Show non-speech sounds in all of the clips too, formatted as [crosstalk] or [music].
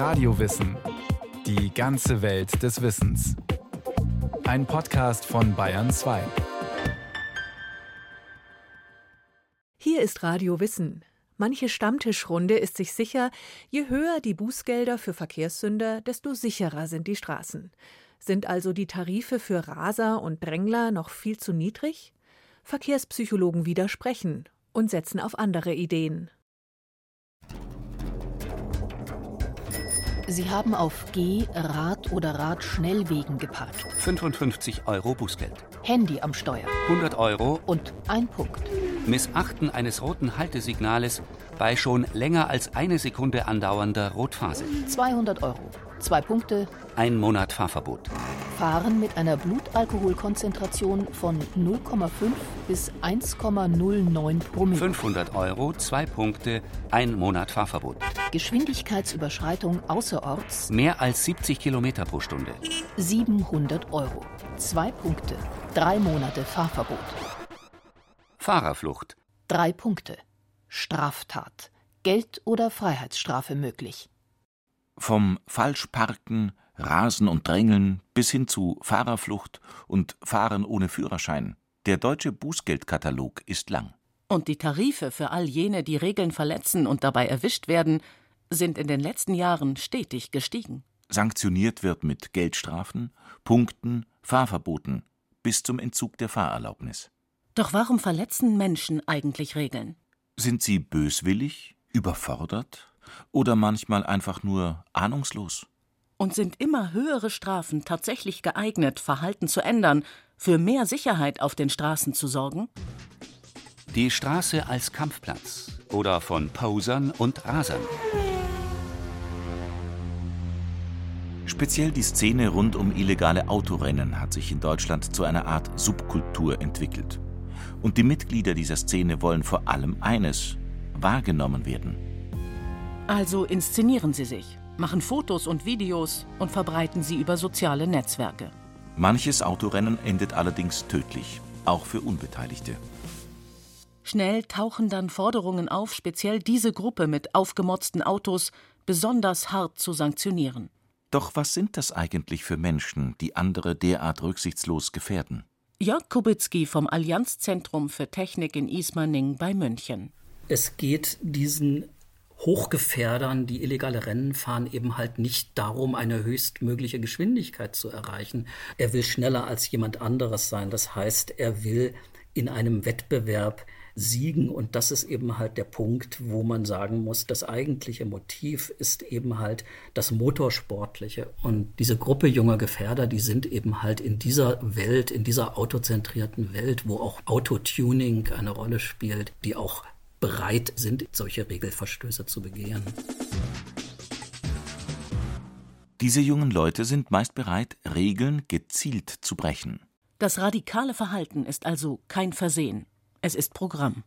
Radiowissen. Die ganze Welt des Wissens. Ein Podcast von Bayern 2. Hier ist Radio Wissen. Manche Stammtischrunde ist sich sicher, je höher die Bußgelder für Verkehrssünder, desto sicherer sind die Straßen. Sind also die Tarife für Raser und Drängler noch viel zu niedrig? Verkehrspsychologen widersprechen und setzen auf andere Ideen. Sie haben auf Geh-, Rad- oder Radschnellwegen geparkt. 55 Euro Bußgeld. Handy am Steuer. 100 Euro. Und ein Punkt. Missachten eines roten Haltesignales bei schon länger als eine Sekunde andauernder Rotphase. 200 Euro. Zwei Punkte. Ein Monat Fahrverbot. Fahren mit einer Blutalkoholkonzentration von 0,5 bis 1,09 Promille. 500 Euro, zwei Punkte, ein Monat Fahrverbot. Geschwindigkeitsüberschreitung außerorts. Mehr als 70 Kilometer pro Stunde. 700 Euro. Zwei Punkte. Drei Monate Fahrverbot. Fahrerflucht. Drei Punkte. Straftat. Geld- oder Freiheitsstrafe möglich. Vom Falschparken, Rasen und Drängeln bis hin zu Fahrerflucht und Fahren ohne Führerschein. Der deutsche Bußgeldkatalog ist lang. Und die Tarife für all jene, die Regeln verletzen und dabei erwischt werden, sind in den letzten Jahren stetig gestiegen. Sanktioniert wird mit Geldstrafen, Punkten, Fahrverboten bis zum Entzug der Fahrerlaubnis. Doch warum verletzen Menschen eigentlich Regeln? Sind sie böswillig, überfordert oder manchmal einfach nur ahnungslos? Und sind immer höhere Strafen tatsächlich geeignet, Verhalten zu ändern, für mehr Sicherheit auf den Straßen zu sorgen? Die Straße als Kampfplatz oder von Posern und Rasern. Speziell die Szene rund um illegale Autorennen hat sich in Deutschland zu einer Art Subkultur entwickelt. Und die Mitglieder dieser Szene wollen vor allem eines: wahrgenommen werden. Also inszenieren sie sich, machen Fotos und Videos und verbreiten sie über soziale Netzwerke. Manches Autorennen endet allerdings tödlich, auch für Unbeteiligte. Schnell tauchen dann Forderungen auf, speziell diese Gruppe mit aufgemotzten Autos besonders hart zu sanktionieren. Doch was sind das eigentlich für Menschen, die andere derart rücksichtslos gefährden? Jörg Kubicki vom Allianzzentrum für Technik in Ismaning bei München. Es geht diesen Hochgefährdern, die illegale Rennen fahren, eben halt nicht darum, eine höchstmögliche Geschwindigkeit zu erreichen. Er will schneller als jemand anderes sein. Das heißt, er will in einem Wettbewerb siegen. Und das ist eben halt der Punkt, wo man sagen muss, das eigentliche Motiv ist eben halt das Motorsportliche. Und diese Gruppe junger Gefährder, die sind eben halt in dieser Welt, in dieser autozentrierten Welt, wo auch Autotuning eine Rolle spielt, die auch bereit sind, solche Regelverstöße zu begehen. Diese jungen Leute sind meist bereit, Regeln gezielt zu brechen. Das radikale Verhalten ist also kein Versehen. Es ist Programm.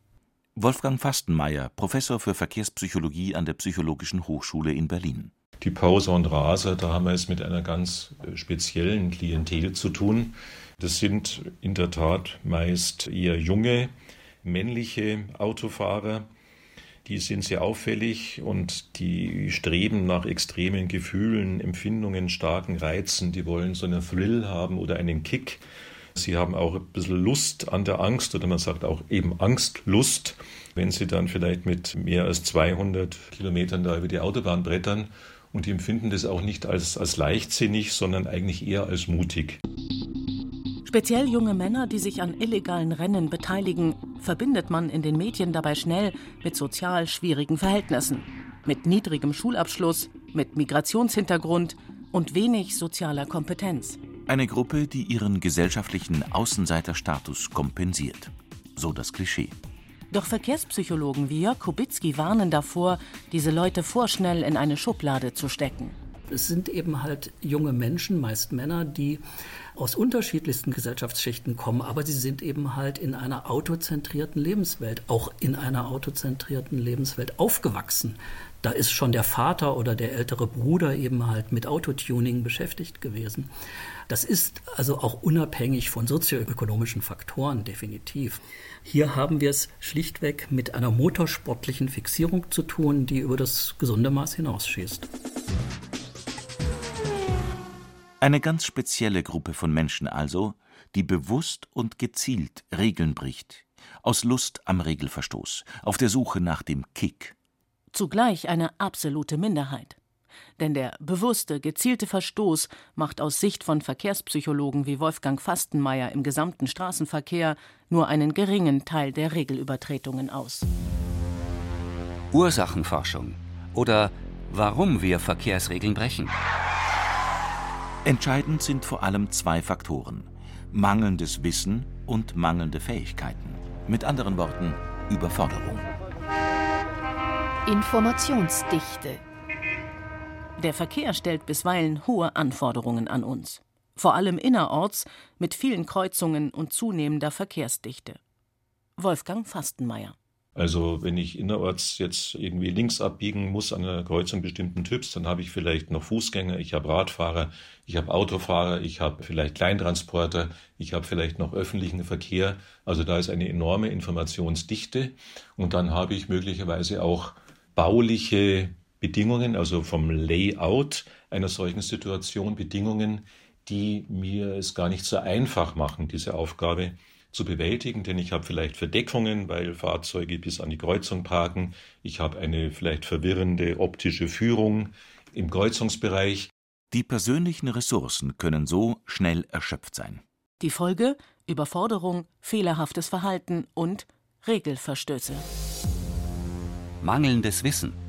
Wolfgang Fastenmeier, Professor für Verkehrspsychologie an der Psychologischen Hochschule in Berlin. Die Pauser und Raser, da haben wir es mit einer ganz äh, speziellen Klientel zu tun. Das sind in der Tat meist eher junge, männliche Autofahrer. Die sind sehr auffällig und die streben nach extremen Gefühlen, Empfindungen, starken Reizen. Die wollen so einen Thrill haben oder einen Kick. Sie haben auch ein bisschen Lust an der Angst oder man sagt auch eben Angstlust, wenn sie dann vielleicht mit mehr als 200 Kilometern da über die Autobahn brettern und die empfinden das auch nicht als, als leichtsinnig, sondern eigentlich eher als mutig. Speziell junge Männer, die sich an illegalen Rennen beteiligen, verbindet man in den Medien dabei schnell mit sozial schwierigen Verhältnissen, mit niedrigem Schulabschluss, mit Migrationshintergrund und wenig sozialer Kompetenz. Eine Gruppe, die ihren gesellschaftlichen Außenseiterstatus kompensiert. So das Klischee. Doch Verkehrspsychologen wie Jörg Kubicki warnen davor, diese Leute vorschnell in eine Schublade zu stecken. Es sind eben halt junge Menschen, meist Männer, die aus unterschiedlichsten Gesellschaftsschichten kommen, aber sie sind eben halt in einer autozentrierten Lebenswelt, auch in einer autozentrierten Lebenswelt aufgewachsen. Da ist schon der Vater oder der ältere Bruder eben halt mit Autotuning beschäftigt gewesen. Das ist also auch unabhängig von sozioökonomischen Faktoren definitiv. Hier haben wir es schlichtweg mit einer motorsportlichen Fixierung zu tun, die über das gesunde Maß hinausschießt. Eine ganz spezielle Gruppe von Menschen also, die bewusst und gezielt Regeln bricht, aus Lust am Regelverstoß, auf der Suche nach dem Kick. Zugleich eine absolute Minderheit. Denn der bewusste, gezielte Verstoß macht aus Sicht von Verkehrspsychologen wie Wolfgang Fastenmeier im gesamten Straßenverkehr nur einen geringen Teil der Regelübertretungen aus. Ursachenforschung oder warum wir Verkehrsregeln brechen. Entscheidend sind vor allem zwei Faktoren: mangelndes Wissen und mangelnde Fähigkeiten. Mit anderen Worten, Überforderung. Informationsdichte. Der Verkehr stellt bisweilen hohe Anforderungen an uns. Vor allem innerorts mit vielen Kreuzungen und zunehmender Verkehrsdichte. Wolfgang Fastenmeier. Also wenn ich innerorts jetzt irgendwie links abbiegen muss an einer Kreuzung bestimmten Typs, dann habe ich vielleicht noch Fußgänger, ich habe Radfahrer, ich habe Autofahrer, ich habe vielleicht Kleintransporter, ich habe vielleicht noch öffentlichen Verkehr. Also da ist eine enorme Informationsdichte und dann habe ich möglicherweise auch bauliche Bedingungen, also vom Layout einer solchen Situation, Bedingungen, die mir es gar nicht so einfach machen, diese Aufgabe zu bewältigen, denn ich habe vielleicht Verdeckungen, weil Fahrzeuge bis an die Kreuzung parken. Ich habe eine vielleicht verwirrende optische Führung im Kreuzungsbereich. Die persönlichen Ressourcen können so schnell erschöpft sein. Die Folge Überforderung, fehlerhaftes Verhalten und Regelverstöße. Mangelndes Wissen.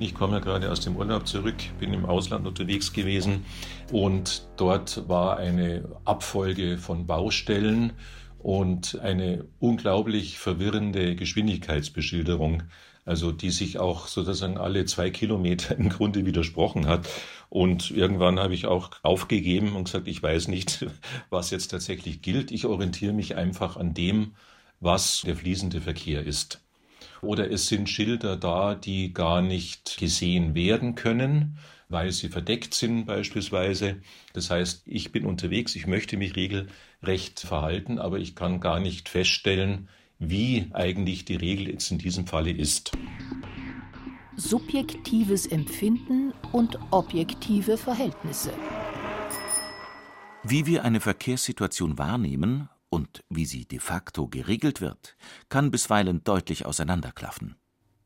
Ich komme ja gerade aus dem Urlaub zurück, bin im Ausland unterwegs gewesen und dort war eine Abfolge von Baustellen und eine unglaublich verwirrende Geschwindigkeitsbeschilderung, also die sich auch sozusagen alle zwei Kilometer im Grunde widersprochen hat. Und irgendwann habe ich auch aufgegeben und gesagt, ich weiß nicht, [laughs] was jetzt tatsächlich gilt. Ich orientiere mich einfach an dem, was der fließende Verkehr ist. Oder es sind Schilder da, die gar nicht gesehen werden können, weil sie verdeckt sind beispielsweise. Das heißt, ich bin unterwegs, ich möchte mich regelrecht verhalten, aber ich kann gar nicht feststellen, wie eigentlich die Regel jetzt in diesem Falle ist. Subjektives Empfinden und objektive Verhältnisse. Wie wir eine Verkehrssituation wahrnehmen, und wie sie de facto geregelt wird, kann bisweilen deutlich auseinanderklaffen.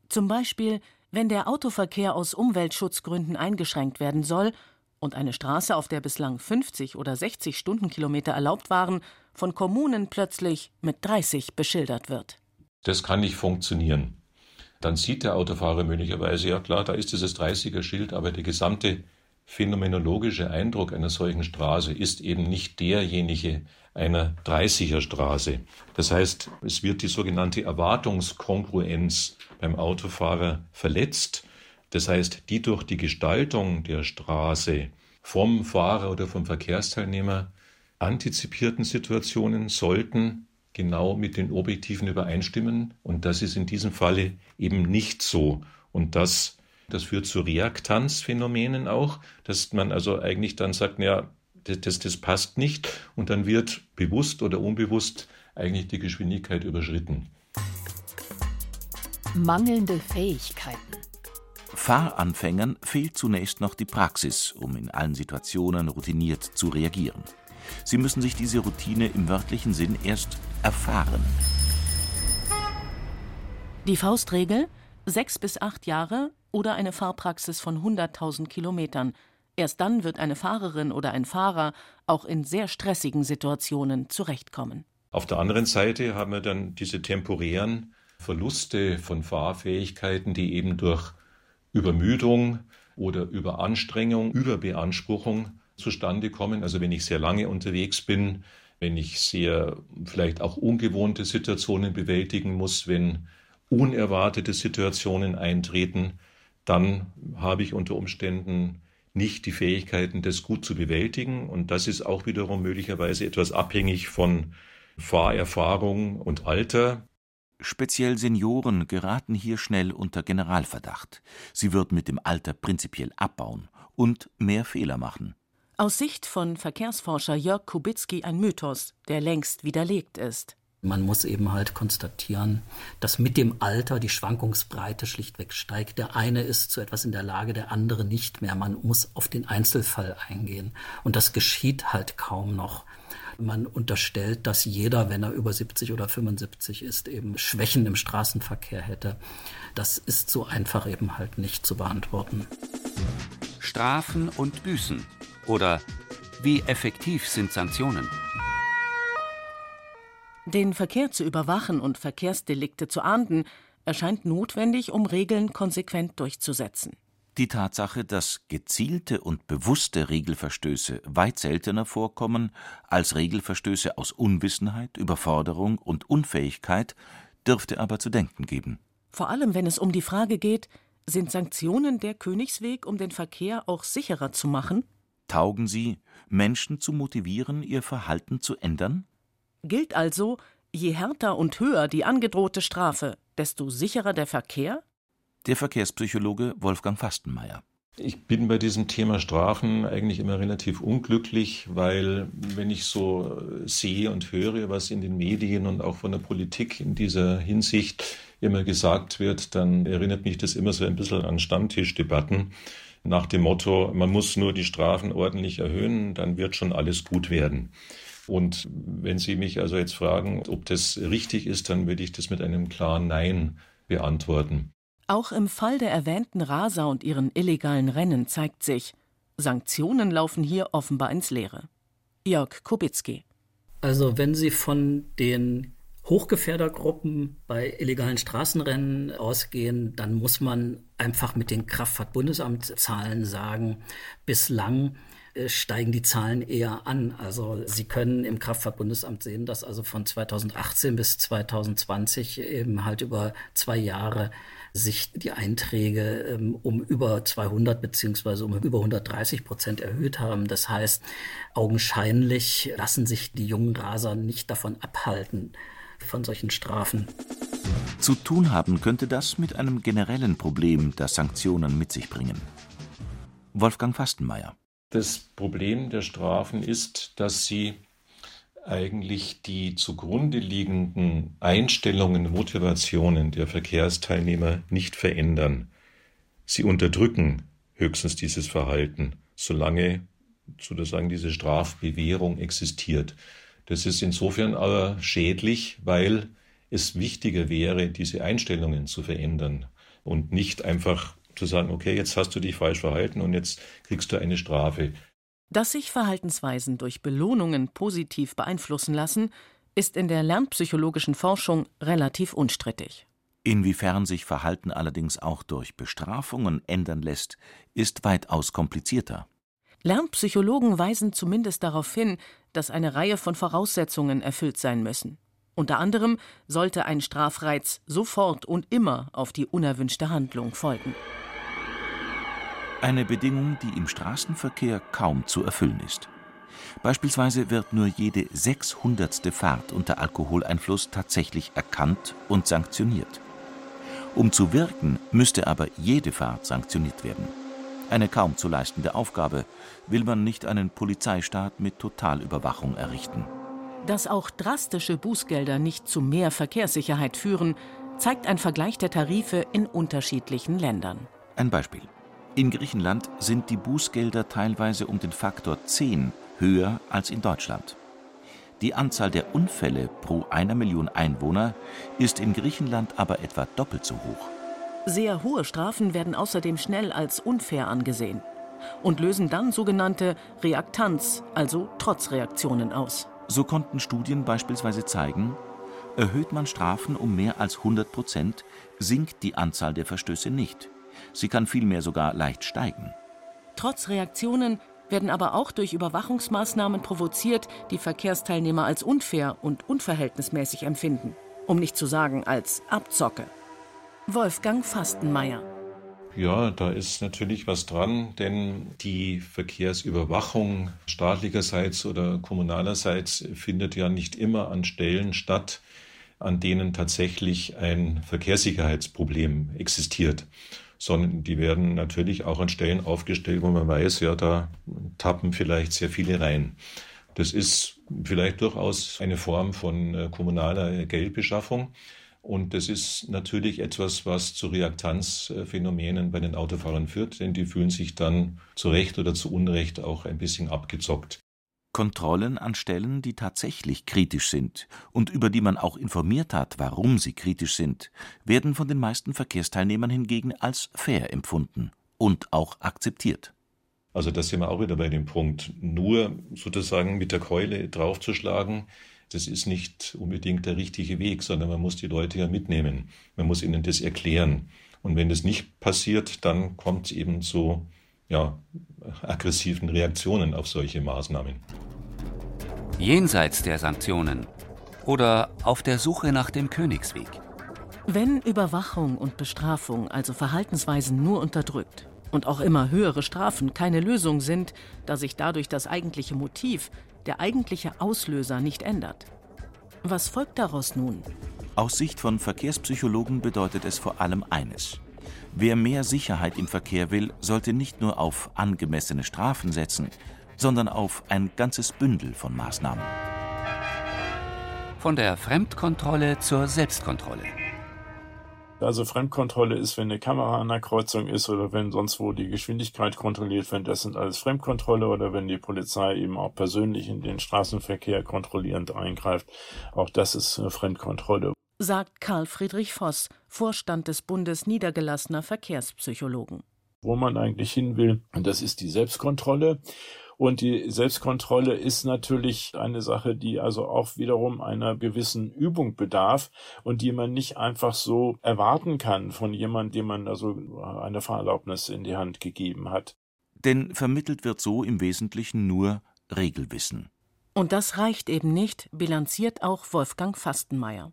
Zum Beispiel, wenn der Autoverkehr aus Umweltschutzgründen eingeschränkt werden soll und eine Straße, auf der bislang 50 oder 60 Stundenkilometer erlaubt waren, von Kommunen plötzlich mit 30 beschildert wird. Das kann nicht funktionieren. Dann sieht der Autofahrer möglicherweise, ja klar, da ist dieses 30er-Schild, aber der gesamte phänomenologische Eindruck einer solchen Straße ist eben nicht derjenige einer 30er Straße. Das heißt, es wird die sogenannte Erwartungskongruenz beim Autofahrer verletzt. Das heißt, die durch die Gestaltung der Straße vom Fahrer oder vom Verkehrsteilnehmer antizipierten Situationen sollten genau mit den Objektiven übereinstimmen. Und das ist in diesem Falle eben nicht so. Und das das führt zu Reaktanzphänomenen auch, dass man also eigentlich dann sagt, naja, das, das, das passt nicht und dann wird bewusst oder unbewusst eigentlich die Geschwindigkeit überschritten. Mangelnde Fähigkeiten. Fahranfängern fehlt zunächst noch die Praxis, um in allen Situationen routiniert zu reagieren. Sie müssen sich diese Routine im wörtlichen Sinn erst erfahren. Die Faustregel: sechs bis acht Jahre oder eine Fahrpraxis von 100.000 Kilometern. Erst dann wird eine Fahrerin oder ein Fahrer auch in sehr stressigen Situationen zurechtkommen. Auf der anderen Seite haben wir dann diese temporären Verluste von Fahrfähigkeiten, die eben durch Übermüdung oder Überanstrengung, Überbeanspruchung zustande kommen. Also wenn ich sehr lange unterwegs bin, wenn ich sehr vielleicht auch ungewohnte Situationen bewältigen muss, wenn unerwartete Situationen eintreten, dann habe ich unter Umständen nicht die Fähigkeiten, das gut zu bewältigen. Und das ist auch wiederum möglicherweise etwas abhängig von Fahrerfahrung und Alter. Speziell Senioren geraten hier schnell unter Generalverdacht. Sie wird mit dem Alter prinzipiell abbauen und mehr Fehler machen. Aus Sicht von Verkehrsforscher Jörg Kubicki ein Mythos, der längst widerlegt ist. Man muss eben halt konstatieren, dass mit dem Alter die Schwankungsbreite schlichtweg steigt. Der eine ist zu etwas in der Lage, der andere nicht mehr. Man muss auf den Einzelfall eingehen. Und das geschieht halt kaum noch. Man unterstellt, dass jeder, wenn er über 70 oder 75 ist, eben Schwächen im Straßenverkehr hätte. Das ist so einfach eben halt nicht zu beantworten. Strafen und Büßen oder wie effektiv sind Sanktionen? Den Verkehr zu überwachen und Verkehrsdelikte zu ahnden, erscheint notwendig, um Regeln konsequent durchzusetzen. Die Tatsache, dass gezielte und bewusste Regelverstöße weit seltener vorkommen als Regelverstöße aus Unwissenheit, Überforderung und Unfähigkeit, dürfte aber zu denken geben. Vor allem, wenn es um die Frage geht, sind Sanktionen der Königsweg, um den Verkehr auch sicherer zu machen? Taugen sie, Menschen zu motivieren, ihr Verhalten zu ändern? Gilt also, je härter und höher die angedrohte Strafe, desto sicherer der Verkehr? Der Verkehrspsychologe Wolfgang Fastenmeier. Ich bin bei diesem Thema Strafen eigentlich immer relativ unglücklich, weil wenn ich so sehe und höre, was in den Medien und auch von der Politik in dieser Hinsicht immer gesagt wird, dann erinnert mich das immer so ein bisschen an Stammtischdebatten nach dem Motto, man muss nur die Strafen ordentlich erhöhen, dann wird schon alles gut werden. Und wenn Sie mich also jetzt fragen, ob das richtig ist, dann würde ich das mit einem klaren Nein beantworten. Auch im Fall der erwähnten Raser und ihren illegalen Rennen zeigt sich, Sanktionen laufen hier offenbar ins Leere. Jörg Kubicki. Also wenn Sie von den Hochgefährdergruppen bei illegalen Straßenrennen ausgehen, dann muss man einfach mit den Kraftfahrtbundesamtszahlen sagen, bislang steigen die Zahlen eher an. Also Sie können im Kraftfahrtbundesamt sehen, dass also von 2018 bis 2020 eben halt über zwei Jahre sich die Einträge ähm, um über 200 beziehungsweise um über 130 Prozent erhöht haben. Das heißt, augenscheinlich lassen sich die jungen Raser nicht davon abhalten, von solchen Strafen. Zu tun haben könnte das mit einem generellen Problem, das Sanktionen mit sich bringen. Wolfgang Fastenmeier. Das Problem der Strafen ist, dass sie eigentlich die zugrunde liegenden Einstellungen, Motivationen der Verkehrsteilnehmer nicht verändern. Sie unterdrücken höchstens dieses Verhalten, solange sozusagen diese Strafbewährung existiert. Das ist insofern aber schädlich, weil es wichtiger wäre, diese Einstellungen zu verändern und nicht einfach zu sagen, okay, jetzt hast du dich falsch verhalten und jetzt kriegst du eine Strafe. Dass sich Verhaltensweisen durch Belohnungen positiv beeinflussen lassen, ist in der lernpsychologischen Forschung relativ unstrittig. Inwiefern sich Verhalten allerdings auch durch Bestrafungen ändern lässt, ist weitaus komplizierter. Lernpsychologen weisen zumindest darauf hin, dass eine Reihe von Voraussetzungen erfüllt sein müssen. Unter anderem sollte ein Strafreiz sofort und immer auf die unerwünschte Handlung folgen. Eine Bedingung, die im Straßenverkehr kaum zu erfüllen ist. Beispielsweise wird nur jede sechshundertste Fahrt unter Alkoholeinfluss tatsächlich erkannt und sanktioniert. Um zu wirken, müsste aber jede Fahrt sanktioniert werden. Eine kaum zu leistende Aufgabe, will man nicht einen Polizeistaat mit Totalüberwachung errichten. Dass auch drastische Bußgelder nicht zu mehr Verkehrssicherheit führen, zeigt ein Vergleich der Tarife in unterschiedlichen Ländern. Ein Beispiel. In Griechenland sind die Bußgelder teilweise um den Faktor 10 höher als in Deutschland. Die Anzahl der Unfälle pro einer Million Einwohner ist in Griechenland aber etwa doppelt so hoch. Sehr hohe Strafen werden außerdem schnell als unfair angesehen und lösen dann sogenannte Reaktanz, also Trotzreaktionen aus. So konnten Studien beispielsweise zeigen, erhöht man Strafen um mehr als 100 Prozent, sinkt die Anzahl der Verstöße nicht. Sie kann vielmehr sogar leicht steigen. Trotzreaktionen werden aber auch durch Überwachungsmaßnahmen provoziert, die Verkehrsteilnehmer als unfair und unverhältnismäßig empfinden, um nicht zu sagen als Abzocke. Wolfgang Fastenmeier ja, da ist natürlich was dran, denn die Verkehrsüberwachung staatlicherseits oder kommunalerseits findet ja nicht immer an Stellen statt, an denen tatsächlich ein Verkehrssicherheitsproblem existiert sondern die werden natürlich auch an Stellen aufgestellt, wo man weiß, ja, da tappen vielleicht sehr viele rein. Das ist vielleicht durchaus eine Form von äh, kommunaler Geldbeschaffung. Und das ist natürlich etwas, was zu Reaktanzphänomenen bei den Autofahrern führt, denn die fühlen sich dann zu Recht oder zu Unrecht auch ein bisschen abgezockt. Kontrollen an Stellen, die tatsächlich kritisch sind und über die man auch informiert hat, warum sie kritisch sind, werden von den meisten Verkehrsteilnehmern hingegen als fair empfunden und auch akzeptiert. Also da sind wir auch wieder bei dem Punkt, nur sozusagen mit der Keule draufzuschlagen, das ist nicht unbedingt der richtige Weg, sondern man muss die Leute ja mitnehmen. Man muss ihnen das erklären. Und wenn das nicht passiert, dann kommt es eben zu ja, aggressiven Reaktionen auf solche Maßnahmen. Jenseits der Sanktionen oder auf der Suche nach dem Königsweg. Wenn Überwachung und Bestrafung, also Verhaltensweisen, nur unterdrückt und auch immer höhere Strafen keine Lösung sind, da sich dadurch das eigentliche Motiv, der eigentliche Auslöser nicht ändert. Was folgt daraus nun? Aus Sicht von Verkehrspsychologen bedeutet es vor allem eines. Wer mehr Sicherheit im Verkehr will, sollte nicht nur auf angemessene Strafen setzen, sondern auf ein ganzes Bündel von Maßnahmen. Von der Fremdkontrolle zur Selbstkontrolle. Also Fremdkontrolle ist, wenn eine Kamera an der Kreuzung ist oder wenn sonst wo die Geschwindigkeit kontrolliert wird, das sind alles Fremdkontrolle oder wenn die Polizei eben auch persönlich in den Straßenverkehr kontrollierend eingreift, auch das ist Fremdkontrolle. Sagt Karl Friedrich Voss, Vorstand des Bundes niedergelassener Verkehrspsychologen. Wo man eigentlich hin will, und das ist die Selbstkontrolle. Und die Selbstkontrolle ist natürlich eine Sache, die also auch wiederum einer gewissen Übung bedarf und die man nicht einfach so erwarten kann von jemandem, dem man also eine Fahrerlaubnis in die Hand gegeben hat. Denn vermittelt wird so im Wesentlichen nur Regelwissen. Und das reicht eben nicht, bilanziert auch Wolfgang Fastenmeier.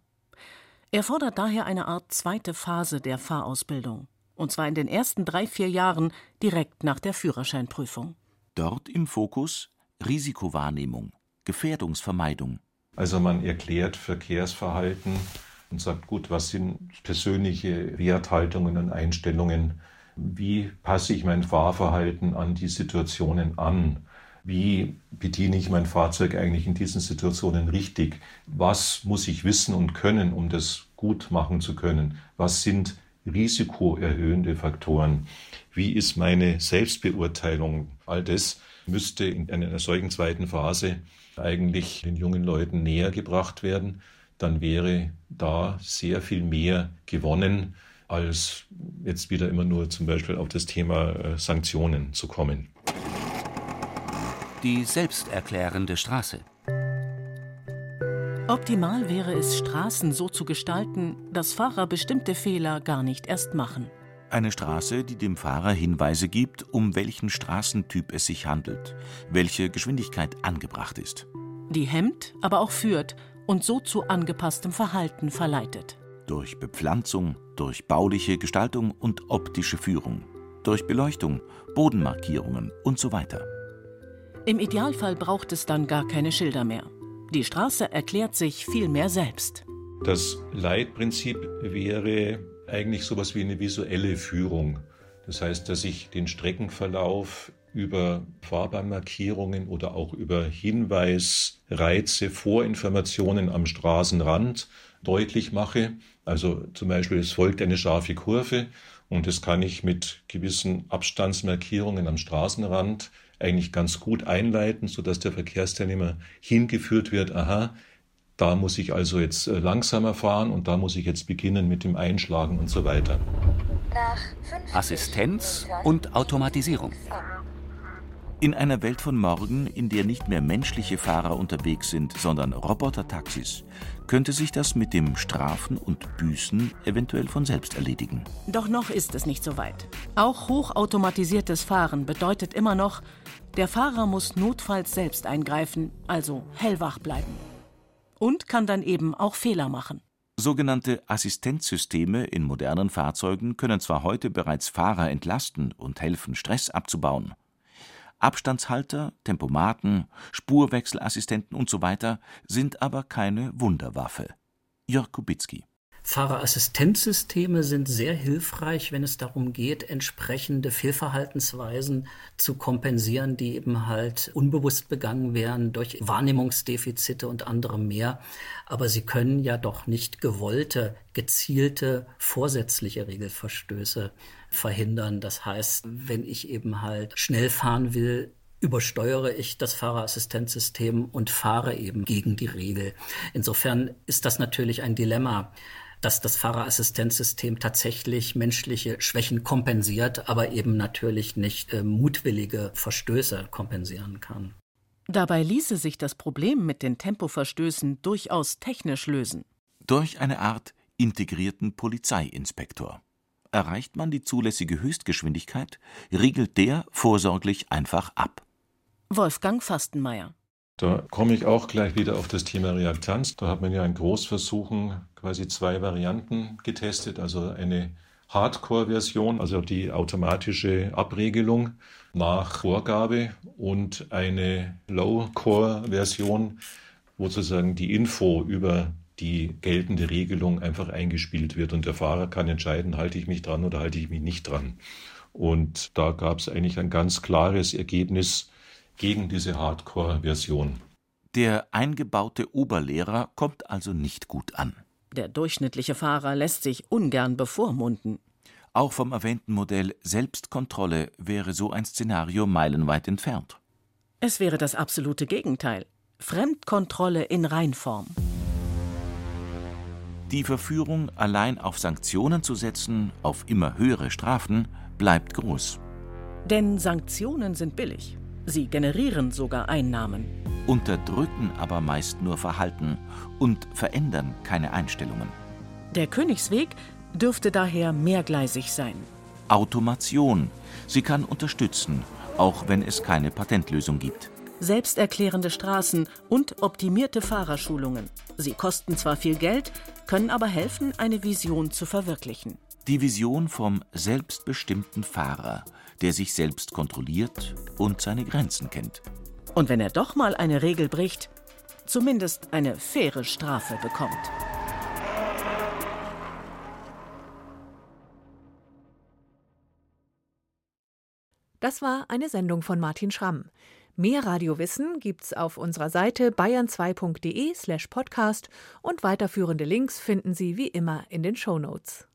Er fordert daher eine Art zweite Phase der Fahrausbildung. Und zwar in den ersten drei, vier Jahren direkt nach der Führerscheinprüfung. Dort im Fokus Risikowahrnehmung, Gefährdungsvermeidung. Also man erklärt Verkehrsverhalten und sagt, gut, was sind persönliche Werthaltungen und Einstellungen? Wie passe ich mein Fahrverhalten an die Situationen an? Wie bediene ich mein Fahrzeug eigentlich in diesen Situationen richtig? Was muss ich wissen und können, um das gut machen zu können? Was sind risikoerhöhende Faktoren? Wie ist meine Selbstbeurteilung? All das müsste in einer solchen zweiten Phase eigentlich den jungen Leuten näher gebracht werden. Dann wäre da sehr viel mehr gewonnen, als jetzt wieder immer nur zum Beispiel auf das Thema äh, Sanktionen zu kommen. Die selbsterklärende Straße. Optimal wäre es, Straßen so zu gestalten, dass Fahrer bestimmte Fehler gar nicht erst machen. Eine Straße, die dem Fahrer Hinweise gibt, um welchen Straßentyp es sich handelt, welche Geschwindigkeit angebracht ist. Die hemmt, aber auch führt und so zu angepasstem Verhalten verleitet. Durch Bepflanzung, durch bauliche Gestaltung und optische Führung, durch Beleuchtung, Bodenmarkierungen und so weiter. Im Idealfall braucht es dann gar keine Schilder mehr. Die Straße erklärt sich vielmehr selbst. Das Leitprinzip wäre eigentlich sowas wie eine visuelle Führung. Das heißt, dass ich den Streckenverlauf über Fahrbahnmarkierungen oder auch über Hinweisreize, Vorinformationen am Straßenrand deutlich mache. Also zum Beispiel, es folgt eine scharfe Kurve und das kann ich mit gewissen Abstandsmarkierungen am Straßenrand eigentlich ganz gut einleiten, sodass der Verkehrsteilnehmer hingeführt wird, aha, da muss ich also jetzt äh, langsamer fahren und da muss ich jetzt beginnen mit dem Einschlagen und so weiter. Assistenz und Automatisierung. In einer Welt von morgen, in der nicht mehr menschliche Fahrer unterwegs sind, sondern Robotertaxis, könnte sich das mit dem Strafen und Büßen eventuell von selbst erledigen. Doch noch ist es nicht so weit. Auch hochautomatisiertes Fahren bedeutet immer noch, der Fahrer muss notfalls selbst eingreifen, also hellwach bleiben. Und kann dann eben auch Fehler machen. Sogenannte Assistenzsysteme in modernen Fahrzeugen können zwar heute bereits Fahrer entlasten und helfen, Stress abzubauen. Abstandshalter, Tempomaten, Spurwechselassistenten usw. So sind aber keine Wunderwaffe. Jörg Kubicki Fahrerassistenzsysteme sind sehr hilfreich, wenn es darum geht, entsprechende Fehlverhaltensweisen zu kompensieren, die eben halt unbewusst begangen werden durch Wahrnehmungsdefizite und andere mehr. Aber sie können ja doch nicht gewollte, gezielte, vorsätzliche Regelverstöße verhindern. Das heißt, wenn ich eben halt schnell fahren will, übersteuere ich das Fahrerassistenzsystem und fahre eben gegen die Regel. Insofern ist das natürlich ein Dilemma dass das Fahrerassistenzsystem tatsächlich menschliche Schwächen kompensiert, aber eben natürlich nicht äh, mutwillige Verstöße kompensieren kann. Dabei ließe sich das Problem mit den Tempoverstößen durchaus technisch lösen. Durch eine Art integrierten Polizeiinspektor. Erreicht man die zulässige Höchstgeschwindigkeit, riegelt der vorsorglich einfach ab. Wolfgang Fastenmeier. Da komme ich auch gleich wieder auf das Thema Reaktanz. Da hat man ja in Großversuchen quasi zwei Varianten getestet, also eine Hardcore-Version, also die automatische Abregelung nach Vorgabe und eine Low-Core-Version, wo sozusagen die Info über die geltende Regelung einfach eingespielt wird und der Fahrer kann entscheiden, halte ich mich dran oder halte ich mich nicht dran. Und da gab es eigentlich ein ganz klares Ergebnis gegen diese Hardcore-Version. Der eingebaute Oberlehrer kommt also nicht gut an. Der durchschnittliche Fahrer lässt sich ungern bevormunden. Auch vom erwähnten Modell Selbstkontrolle wäre so ein Szenario meilenweit entfernt. Es wäre das absolute Gegenteil. Fremdkontrolle in Reinform. Die Verführung, allein auf Sanktionen zu setzen, auf immer höhere Strafen, bleibt groß. Denn Sanktionen sind billig. Sie generieren sogar Einnahmen. Unterdrücken aber meist nur Verhalten und verändern keine Einstellungen. Der Königsweg dürfte daher mehrgleisig sein. Automation. Sie kann unterstützen, auch wenn es keine Patentlösung gibt. Selbsterklärende Straßen und optimierte Fahrerschulungen. Sie kosten zwar viel Geld, können aber helfen, eine Vision zu verwirklichen. Die Vision vom selbstbestimmten Fahrer, der sich selbst kontrolliert und seine Grenzen kennt. Und wenn er doch mal eine Regel bricht, zumindest eine faire Strafe bekommt. Das war eine Sendung von Martin Schramm. Mehr Radiowissen gibt's auf unserer Seite bayern2.de slash podcast und weiterführende Links finden Sie wie immer in den Shownotes.